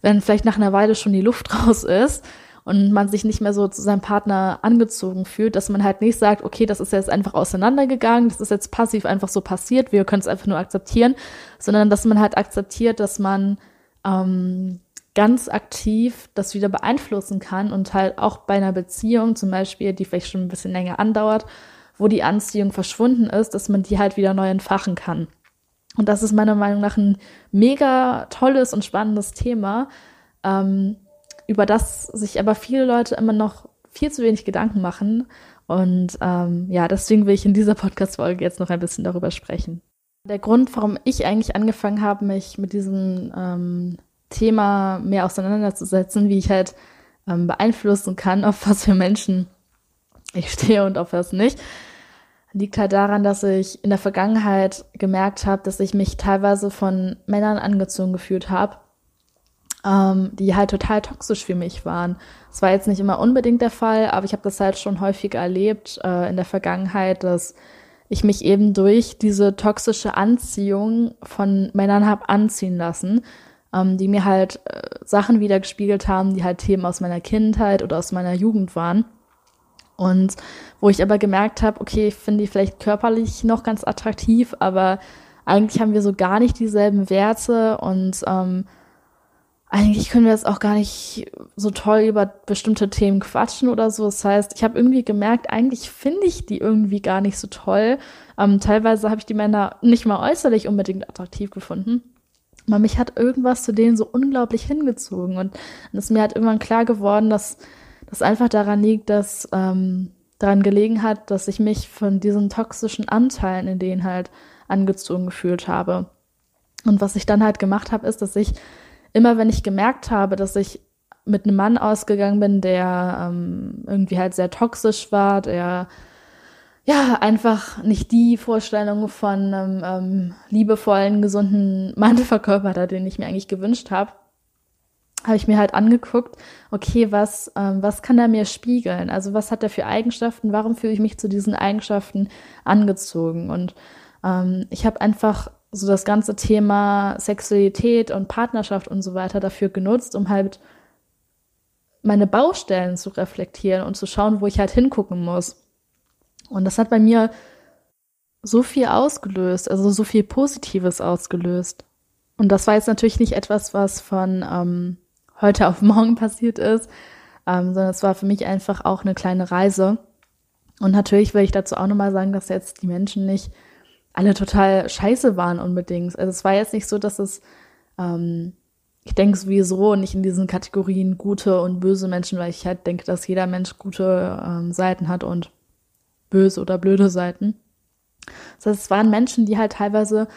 Speaker 1: wenn vielleicht nach einer Weile schon die Luft raus ist und man sich nicht mehr so zu seinem Partner angezogen fühlt, dass man halt nicht sagt, okay, das ist jetzt einfach auseinandergegangen, das ist jetzt passiv einfach so passiert, wir können es einfach nur akzeptieren, sondern dass man halt akzeptiert, dass man ähm, ganz aktiv das wieder beeinflussen kann und halt auch bei einer Beziehung zum Beispiel, die vielleicht schon ein bisschen länger andauert, wo die Anziehung verschwunden ist, dass man die halt wieder neu entfachen kann. Und das ist meiner Meinung nach ein mega tolles und spannendes Thema, ähm, über das sich aber viele Leute immer noch viel zu wenig Gedanken machen. Und ähm, ja, deswegen will ich in dieser Podcast-Folge jetzt noch ein bisschen darüber sprechen. Der Grund, warum ich eigentlich angefangen habe, mich mit diesem ähm, Thema mehr auseinanderzusetzen, wie ich halt ähm, beeinflussen kann, auf was für Menschen ich stehe und auf was nicht, liegt halt daran, dass ich in der Vergangenheit gemerkt habe, dass ich mich teilweise von Männern angezogen gefühlt habe, ähm, die halt total toxisch für mich waren. Das war jetzt nicht immer unbedingt der Fall, aber ich habe das halt schon häufiger erlebt äh, in der Vergangenheit, dass ich mich eben durch diese toxische Anziehung von Männern habe anziehen lassen, ähm, die mir halt äh, Sachen wiedergespiegelt haben, die halt Themen aus meiner Kindheit oder aus meiner Jugend waren. Und wo ich aber gemerkt habe, okay, ich finde die vielleicht körperlich noch ganz attraktiv, aber eigentlich haben wir so gar nicht dieselben Werte und ähm, eigentlich können wir jetzt auch gar nicht so toll über bestimmte Themen quatschen oder so. Das heißt, ich habe irgendwie gemerkt, eigentlich finde ich die irgendwie gar nicht so toll. Ähm, teilweise habe ich die Männer nicht mal äußerlich unbedingt attraktiv gefunden. Aber mich hat irgendwas zu denen so unglaublich hingezogen. Und es mir halt irgendwann klar geworden, dass das einfach daran liegt, dass ähm, daran gelegen hat, dass ich mich von diesen toxischen Anteilen in denen halt angezogen gefühlt habe. Und was ich dann halt gemacht habe, ist, dass ich immer wenn ich gemerkt habe, dass ich mit einem Mann ausgegangen bin, der ähm, irgendwie halt sehr toxisch war, der ja einfach nicht die Vorstellung von einem ähm, liebevollen, gesunden Mann verkörpert hat, den ich mir eigentlich gewünscht habe, habe ich mir halt angeguckt, okay, was, ähm, was kann er mir spiegeln? Also was hat er für Eigenschaften? Warum fühle ich mich zu diesen Eigenschaften angezogen? Und ähm, ich habe einfach so das ganze Thema Sexualität und Partnerschaft und so weiter dafür genutzt, um halt meine Baustellen zu reflektieren und zu schauen, wo ich halt hingucken muss. Und das hat bei mir so viel ausgelöst, also so viel Positives ausgelöst. Und das war jetzt natürlich nicht etwas, was von ähm, heute auf morgen passiert ist, ähm, sondern es war für mich einfach auch eine kleine Reise. Und natürlich will ich dazu auch nochmal sagen, dass jetzt die Menschen nicht alle total scheiße waren unbedingt. Also es war jetzt nicht so, dass es, ähm, ich denke sowieso nicht in diesen Kategorien gute und böse Menschen, weil ich halt denke, dass jeder Mensch gute ähm, Seiten hat und böse oder blöde Seiten. Das heißt, es waren Menschen, die halt teilweise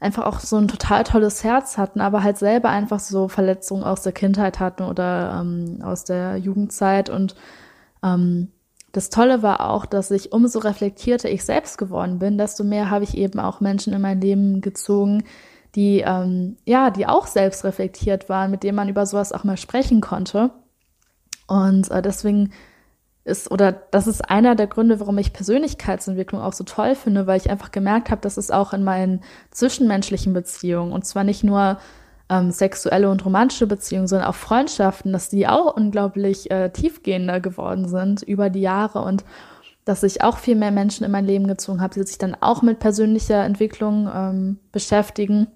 Speaker 1: einfach auch so ein total tolles Herz hatten, aber halt selber einfach so Verletzungen aus der Kindheit hatten oder ähm, aus der Jugendzeit und ähm, das Tolle war auch, dass ich umso reflektierter ich selbst geworden bin, desto mehr habe ich eben auch Menschen in mein Leben gezogen, die ähm, ja, die auch selbst reflektiert waren, mit denen man über sowas auch mal sprechen konnte. Und äh, deswegen ist oder das ist einer der Gründe, warum ich Persönlichkeitsentwicklung auch so toll finde, weil ich einfach gemerkt habe, dass es auch in meinen zwischenmenschlichen Beziehungen und zwar nicht nur ähm, sexuelle und romantische Beziehungen, sondern auch Freundschaften, dass die auch unglaublich äh, tiefgehender geworden sind über die Jahre und dass ich auch viel mehr Menschen in mein Leben gezogen habe, die sich dann auch mit persönlicher Entwicklung ähm, beschäftigen.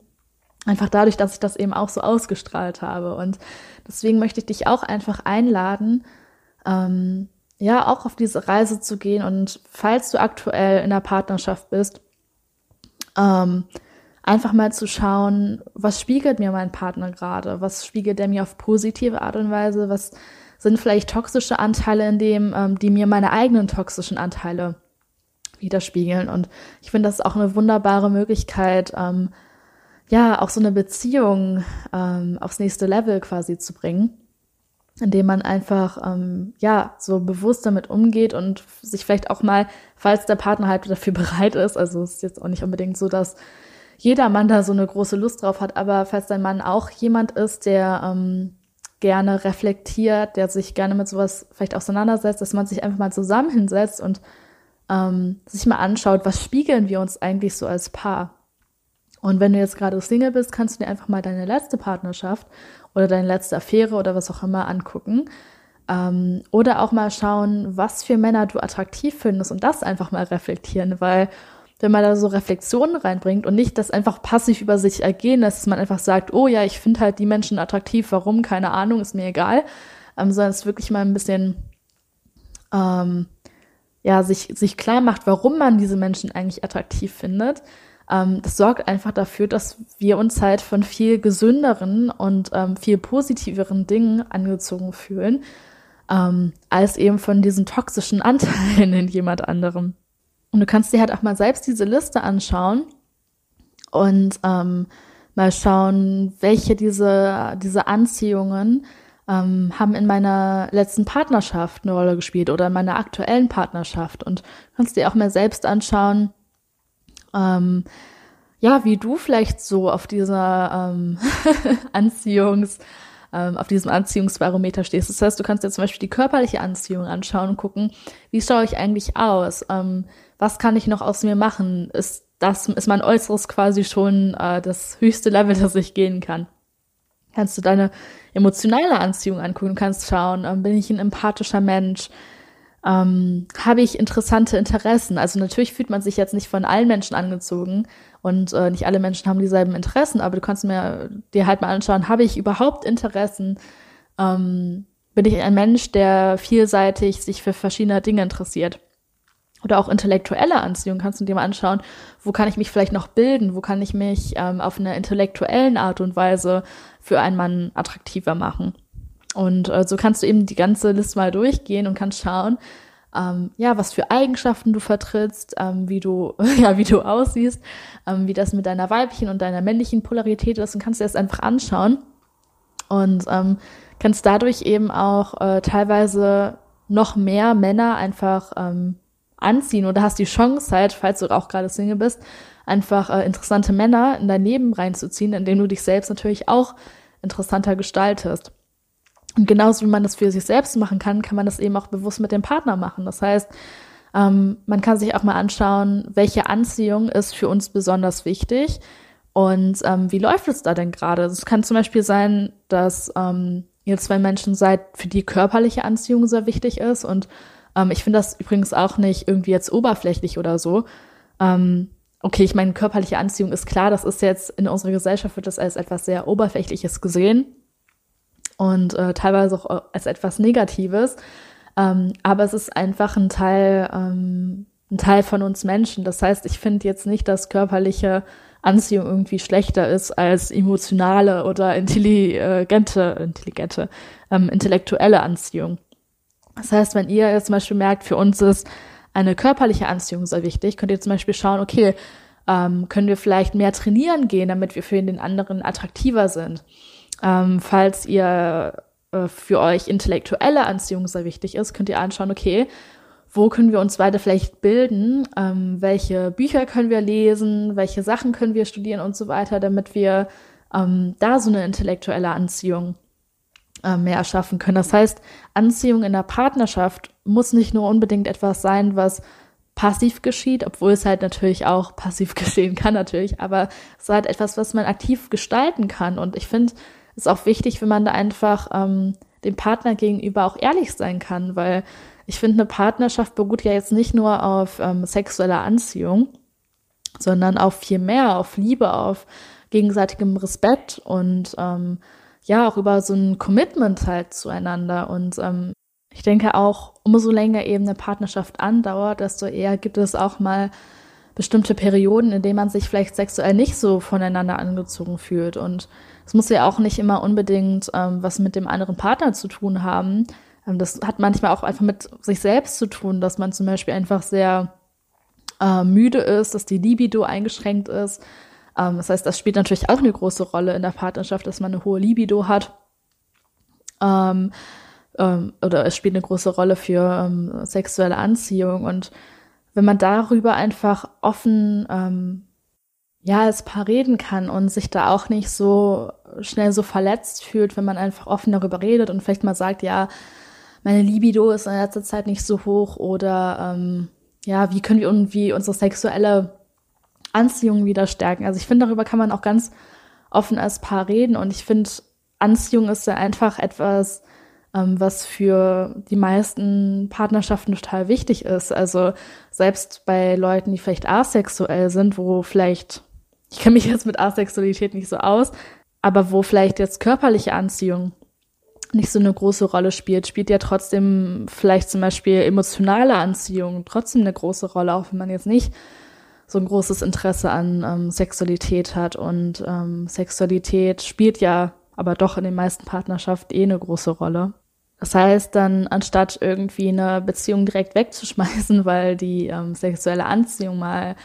Speaker 1: Einfach dadurch, dass ich das eben auch so ausgestrahlt habe. Und deswegen möchte ich dich auch einfach einladen, ähm, ja, auch auf diese Reise zu gehen. Und falls du aktuell in der Partnerschaft bist, ähm, einfach mal zu schauen, was spiegelt mir mein Partner gerade? Was spiegelt er mir auf positive Art und Weise? Was sind vielleicht toxische Anteile in dem, ähm, die mir meine eigenen toxischen Anteile widerspiegeln? Und ich finde, das ist auch eine wunderbare Möglichkeit, ähm, ja, auch so eine Beziehung ähm, aufs nächste Level quasi zu bringen, indem man einfach, ähm, ja, so bewusst damit umgeht und sich vielleicht auch mal, falls der Partner halt dafür bereit ist, also es ist jetzt auch nicht unbedingt so, dass jeder Mann da so eine große Lust drauf hat. Aber falls dein Mann auch jemand ist, der ähm, gerne reflektiert, der sich gerne mit sowas vielleicht auseinandersetzt, dass man sich einfach mal zusammen hinsetzt und ähm, sich mal anschaut, was spiegeln wir uns eigentlich so als Paar. Und wenn du jetzt gerade Single bist, kannst du dir einfach mal deine letzte Partnerschaft oder deine letzte Affäre oder was auch immer angucken. Ähm, oder auch mal schauen, was für Männer du attraktiv findest und das einfach mal reflektieren, weil wenn man da so Reflexionen reinbringt und nicht das einfach passiv über sich ergehen lässt, dass man einfach sagt, oh ja, ich finde halt die Menschen attraktiv, warum, keine Ahnung, ist mir egal, ähm, sondern es wirklich mal ein bisschen ähm, ja, sich, sich klar macht, warum man diese Menschen eigentlich attraktiv findet. Ähm, das sorgt einfach dafür, dass wir uns halt von viel gesünderen und ähm, viel positiveren Dingen angezogen fühlen, ähm, als eben von diesen toxischen Anteilen in jemand anderem. Und du kannst dir halt auch mal selbst diese Liste anschauen und ähm, mal schauen, welche diese, diese Anziehungen ähm, haben in meiner letzten Partnerschaft eine Rolle gespielt oder in meiner aktuellen Partnerschaft. Und kannst dir auch mal selbst anschauen, ähm, ja, wie du vielleicht so auf dieser ähm, Anziehungs- ähm, auf diesem Anziehungsbarometer stehst. Das heißt, du kannst dir zum Beispiel die körperliche Anziehung anschauen und gucken, wie schaue ich eigentlich aus? Ähm, was kann ich noch aus mir machen? Ist das ist mein Äußeres quasi schon äh, das höchste Level, das ich gehen kann. Kannst du deine emotionale Anziehung angucken, kannst schauen, ähm, bin ich ein empathischer Mensch, ähm, habe ich interessante Interessen. Also natürlich fühlt man sich jetzt nicht von allen Menschen angezogen und äh, nicht alle Menschen haben dieselben Interessen, aber du kannst mir dir halt mal anschauen, habe ich überhaupt Interessen? Ähm, bin ich ein Mensch, der vielseitig sich für verschiedene Dinge interessiert? Oder auch intellektuelle Anziehung kannst du dir mal anschauen, wo kann ich mich vielleicht noch bilden, wo kann ich mich ähm, auf eine intellektuellen Art und Weise für einen Mann attraktiver machen. Und äh, so kannst du eben die ganze Liste mal durchgehen und kannst schauen, ähm, ja, was für Eigenschaften du vertrittst, ähm, wie du, ja, wie du aussiehst, ähm, wie das mit deiner weiblichen und deiner männlichen Polarität ist und kannst dir das einfach anschauen und ähm, kannst dadurch eben auch äh, teilweise noch mehr Männer einfach ähm, anziehen oder hast die Chance halt, falls du auch gerade Single bist, einfach äh, interessante Männer in dein Leben reinzuziehen, indem du dich selbst natürlich auch interessanter gestaltest. Und genauso wie man das für sich selbst machen kann, kann man das eben auch bewusst mit dem Partner machen. Das heißt, ähm, man kann sich auch mal anschauen, welche Anziehung ist für uns besonders wichtig und ähm, wie läuft es da denn gerade? Es kann zum Beispiel sein, dass ähm, ihr zwei Menschen seid, für die körperliche Anziehung sehr wichtig ist und ähm, ich finde das übrigens auch nicht irgendwie jetzt oberflächlich oder so. Ähm, okay, ich meine, körperliche Anziehung ist klar, das ist jetzt in unserer Gesellschaft wird das als etwas sehr Oberflächliches gesehen und äh, teilweise auch als etwas Negatives. Ähm, aber es ist einfach ein Teil, ähm, ein Teil von uns Menschen. Das heißt, ich finde jetzt nicht, dass körperliche Anziehung irgendwie schlechter ist als emotionale oder intelligente, intelligente, ähm, intellektuelle Anziehung. Das heißt, wenn ihr jetzt zum Beispiel merkt, für uns ist eine körperliche Anziehung sehr wichtig, könnt ihr zum Beispiel schauen, okay, ähm, können wir vielleicht mehr trainieren gehen, damit wir für den anderen attraktiver sind. Ähm, falls ihr äh, für euch intellektuelle Anziehung sehr wichtig ist, könnt ihr anschauen, okay, wo können wir uns beide vielleicht bilden, ähm, welche Bücher können wir lesen, welche Sachen können wir studieren und so weiter, damit wir ähm, da so eine intellektuelle Anziehung äh, mehr erschaffen können. Das heißt, Anziehung in der Partnerschaft muss nicht nur unbedingt etwas sein, was passiv geschieht, obwohl es halt natürlich auch passiv geschehen kann natürlich, aber es ist halt etwas, was man aktiv gestalten kann. Und ich finde, ist auch wichtig, wenn man da einfach ähm, dem Partner gegenüber auch ehrlich sein kann, weil ich finde, eine Partnerschaft beruht ja jetzt nicht nur auf ähm, sexueller Anziehung, sondern auf viel mehr, auf Liebe, auf gegenseitigem Respekt und ähm, ja auch über so ein Commitment halt zueinander. Und ähm, ich denke auch, umso länger eben eine Partnerschaft andauert, desto eher gibt es auch mal bestimmte Perioden, in denen man sich vielleicht sexuell nicht so voneinander angezogen fühlt. Und es muss ja auch nicht immer unbedingt ähm, was mit dem anderen Partner zu tun haben. Ähm, das hat manchmal auch einfach mit sich selbst zu tun, dass man zum Beispiel einfach sehr äh, müde ist, dass die Libido eingeschränkt ist, ähm, das heißt, das spielt natürlich auch eine große Rolle in der Partnerschaft, dass man eine hohe Libido hat. Ähm, ähm, oder es spielt eine große Rolle für ähm, sexuelle Anziehung. Und wenn man darüber einfach offen ähm, ja, als Paar reden kann und sich da auch nicht so schnell so verletzt fühlt, wenn man einfach offen darüber redet und vielleicht mal sagt, ja, meine Libido ist in letzter Zeit nicht so hoch oder ähm, ja, wie können wir irgendwie unsere sexuelle Anziehung wieder stärken. Also ich finde, darüber kann man auch ganz offen als Paar reden und ich finde, Anziehung ist ja einfach etwas, was für die meisten Partnerschaften total wichtig ist. Also selbst bei Leuten, die vielleicht asexuell sind, wo vielleicht, ich kenne mich jetzt mit Asexualität nicht so aus, aber wo vielleicht jetzt körperliche Anziehung nicht so eine große Rolle spielt, spielt ja trotzdem vielleicht zum Beispiel emotionale Anziehung trotzdem eine große Rolle, auch wenn man jetzt nicht so ein großes Interesse an ähm, Sexualität hat. Und ähm, Sexualität spielt ja aber doch in den meisten Partnerschaften eh eine große Rolle. Das heißt dann, anstatt irgendwie eine Beziehung direkt wegzuschmeißen, weil die ähm, sexuelle Anziehung mal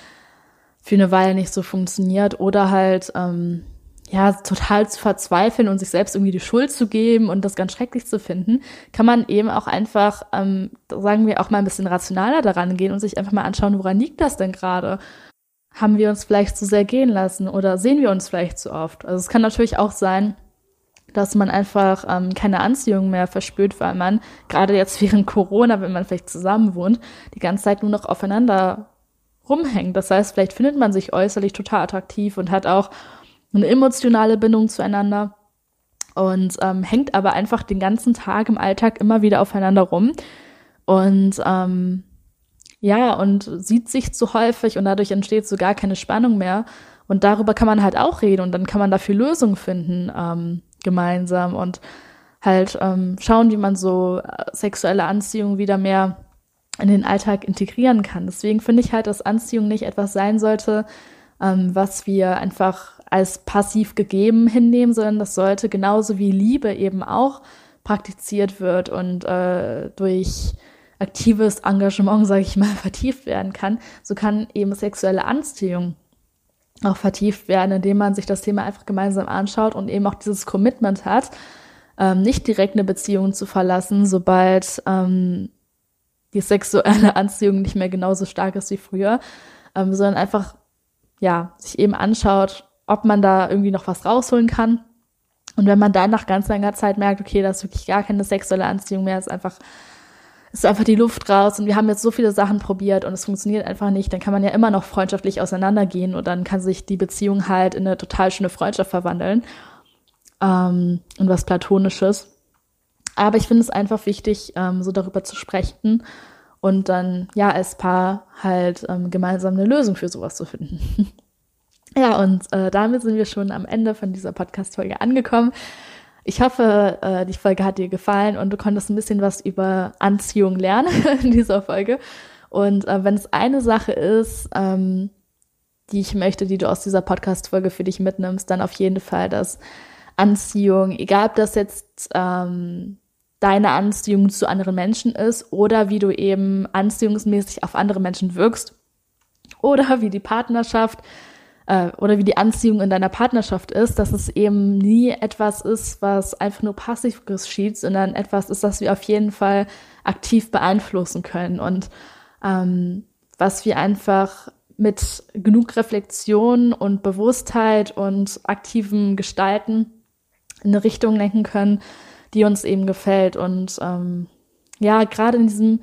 Speaker 1: für eine Weile nicht so funktioniert oder halt ähm, ja, total zu verzweifeln und sich selbst irgendwie die Schuld zu geben und das ganz schrecklich zu finden, kann man eben auch einfach, ähm, sagen wir, auch mal ein bisschen rationaler daran gehen und sich einfach mal anschauen, woran liegt das denn gerade? Haben wir uns vielleicht zu sehr gehen lassen oder sehen wir uns vielleicht zu oft? Also es kann natürlich auch sein, dass man einfach ähm, keine Anziehung mehr verspürt, weil man gerade jetzt während Corona, wenn man vielleicht zusammen wohnt, die ganze Zeit nur noch aufeinander rumhängt. Das heißt, vielleicht findet man sich äußerlich total attraktiv und hat auch eine emotionale Bindung zueinander und ähm, hängt aber einfach den ganzen Tag im Alltag immer wieder aufeinander rum und ähm, ja, und sieht sich zu häufig und dadurch entsteht so gar keine Spannung mehr. Und darüber kann man halt auch reden und dann kann man dafür Lösungen finden ähm, gemeinsam und halt ähm, schauen, wie man so äh, sexuelle Anziehung wieder mehr in den Alltag integrieren kann. Deswegen finde ich halt, dass Anziehung nicht etwas sein sollte, ähm, was wir einfach als passiv gegeben hinnehmen, sondern das sollte genauso wie Liebe eben auch praktiziert wird und äh, durch aktives Engagement, sage ich mal, vertieft werden kann, so kann eben sexuelle Anziehung auch vertieft werden, indem man sich das Thema einfach gemeinsam anschaut und eben auch dieses Commitment hat, ähm, nicht direkt eine Beziehung zu verlassen, sobald ähm, die sexuelle Anziehung nicht mehr genauso stark ist wie früher, ähm, sondern einfach ja sich eben anschaut, ob man da irgendwie noch was rausholen kann. Und wenn man dann nach ganz langer Zeit merkt, okay, da ist wirklich gar keine sexuelle Anziehung mehr, ist einfach ist einfach die Luft raus und wir haben jetzt so viele Sachen probiert und es funktioniert einfach nicht, dann kann man ja immer noch freundschaftlich auseinandergehen und dann kann sich die Beziehung halt in eine total schöne Freundschaft verwandeln ähm, und was Platonisches. Aber ich finde es einfach wichtig, ähm, so darüber zu sprechen und dann ja als Paar halt ähm, gemeinsam eine Lösung für sowas zu finden. ja, und äh, damit sind wir schon am Ende von dieser Podcast-Folge angekommen. Ich hoffe, äh, die Folge hat dir gefallen und du konntest ein bisschen was über Anziehung lernen in dieser Folge. Und äh, wenn es eine Sache ist, ähm, die ich möchte, die du aus dieser Podcast-Folge für dich mitnimmst, dann auf jeden Fall, dass Anziehung, egal ob das jetzt ähm, deine Anziehung zu anderen Menschen ist oder wie du eben anziehungsmäßig auf andere Menschen wirkst oder wie die Partnerschaft äh, oder wie die Anziehung in deiner Partnerschaft ist, dass es eben nie etwas ist, was einfach nur passiv geschieht, sondern etwas ist, das wir auf jeden Fall aktiv beeinflussen können und ähm, was wir einfach mit genug Reflexion und Bewusstheit und aktivem Gestalten in eine Richtung lenken können, die uns eben gefällt. Und ähm, ja, gerade in diesem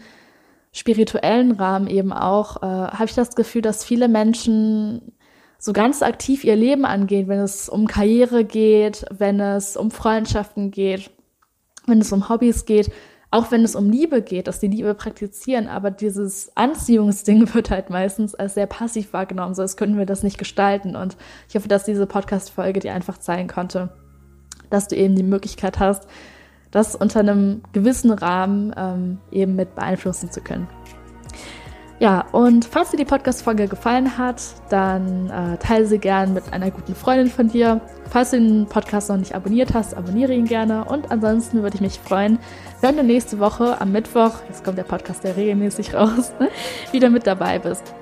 Speaker 1: spirituellen Rahmen eben auch, äh, habe ich das Gefühl, dass viele Menschen so ganz aktiv ihr Leben angehen, wenn es um Karriere geht, wenn es um Freundschaften geht, wenn es um Hobbys geht, auch wenn es um Liebe geht, dass die Liebe praktizieren, aber dieses Anziehungsding wird halt meistens als sehr passiv wahrgenommen, so als könnten wir das nicht gestalten. Und ich hoffe, dass diese Podcast-Folge dir einfach zeigen konnte, dass du eben die Möglichkeit hast, das unter einem gewissen Rahmen ähm, eben mit beeinflussen zu können. Ja, und falls dir die Podcast-Folge gefallen hat, dann äh, teile sie gern mit einer guten Freundin von dir. Falls du den Podcast noch nicht abonniert hast, abonniere ihn gerne. Und ansonsten würde ich mich freuen, wenn du nächste Woche am Mittwoch, jetzt kommt der Podcast ja regelmäßig raus, wieder mit dabei bist.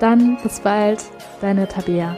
Speaker 1: Dann bis bald, deine Tabea.